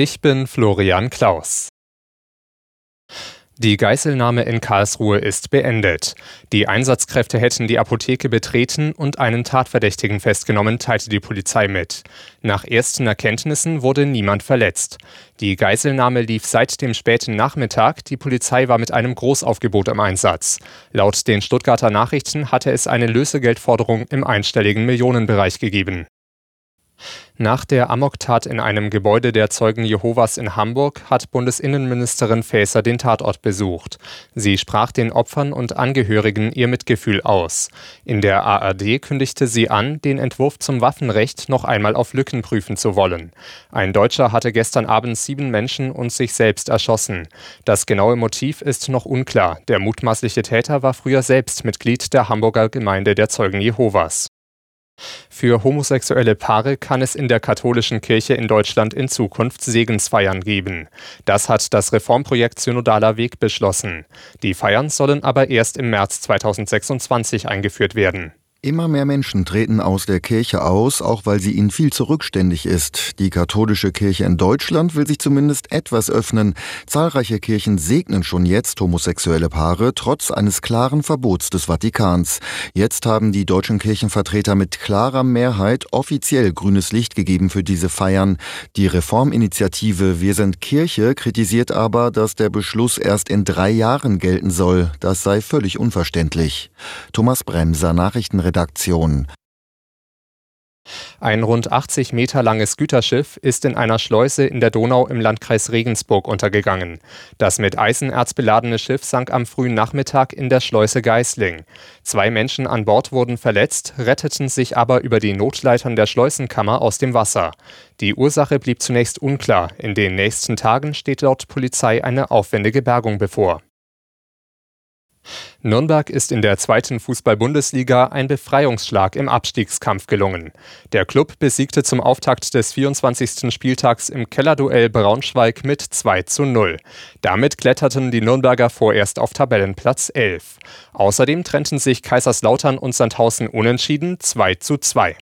Ich bin Florian Klaus. Die Geiselnahme in Karlsruhe ist beendet. Die Einsatzkräfte hätten die Apotheke betreten und einen Tatverdächtigen festgenommen, teilte die Polizei mit. Nach ersten Erkenntnissen wurde niemand verletzt. Die Geiselnahme lief seit dem späten Nachmittag. Die Polizei war mit einem Großaufgebot im Einsatz. Laut den Stuttgarter Nachrichten hatte es eine Lösegeldforderung im einstelligen Millionenbereich gegeben. Nach der Amoktat in einem Gebäude der Zeugen Jehovas in Hamburg hat Bundesinnenministerin Faeser den Tatort besucht. Sie sprach den Opfern und Angehörigen ihr Mitgefühl aus. In der ARD kündigte sie an, den Entwurf zum Waffenrecht noch einmal auf Lücken prüfen zu wollen. Ein Deutscher hatte gestern Abend sieben Menschen und sich selbst erschossen. Das genaue Motiv ist noch unklar. Der mutmaßliche Täter war früher selbst Mitglied der Hamburger Gemeinde der Zeugen Jehovas. Für homosexuelle Paare kann es in der katholischen Kirche in Deutschland in Zukunft Segensfeiern geben. Das hat das Reformprojekt Synodaler Weg beschlossen. Die Feiern sollen aber erst im März 2026 eingeführt werden. Immer mehr Menschen treten aus der Kirche aus, auch weil sie ihnen viel zurückständig ist. Die katholische Kirche in Deutschland will sich zumindest etwas öffnen. Zahlreiche Kirchen segnen schon jetzt homosexuelle Paare, trotz eines klaren Verbots des Vatikans. Jetzt haben die deutschen Kirchenvertreter mit klarer Mehrheit offiziell grünes Licht gegeben für diese Feiern. Die Reforminitiative Wir sind Kirche kritisiert aber, dass der Beschluss erst in drei Jahren gelten soll. Das sei völlig unverständlich. Thomas Bremser, Nachrichten Redaktion. Ein rund 80 Meter langes Güterschiff ist in einer Schleuse in der Donau im Landkreis Regensburg untergegangen. Das mit Eisenerz beladene Schiff sank am frühen Nachmittag in der Schleuse Geisling. Zwei Menschen an Bord wurden verletzt, retteten sich aber über die Notleitern der Schleusenkammer aus dem Wasser. Die Ursache blieb zunächst unklar. In den nächsten Tagen steht laut Polizei eine aufwendige Bergung bevor. Nürnberg ist in der zweiten Fußball-Bundesliga ein Befreiungsschlag im Abstiegskampf gelungen. Der Klub besiegte zum Auftakt des 24. Spieltags im Kellerduell Braunschweig mit 2 zu 0. Damit kletterten die Nürnberger vorerst auf Tabellenplatz 11. Außerdem trennten sich Kaiserslautern und Sandhausen unentschieden 2 zu 2.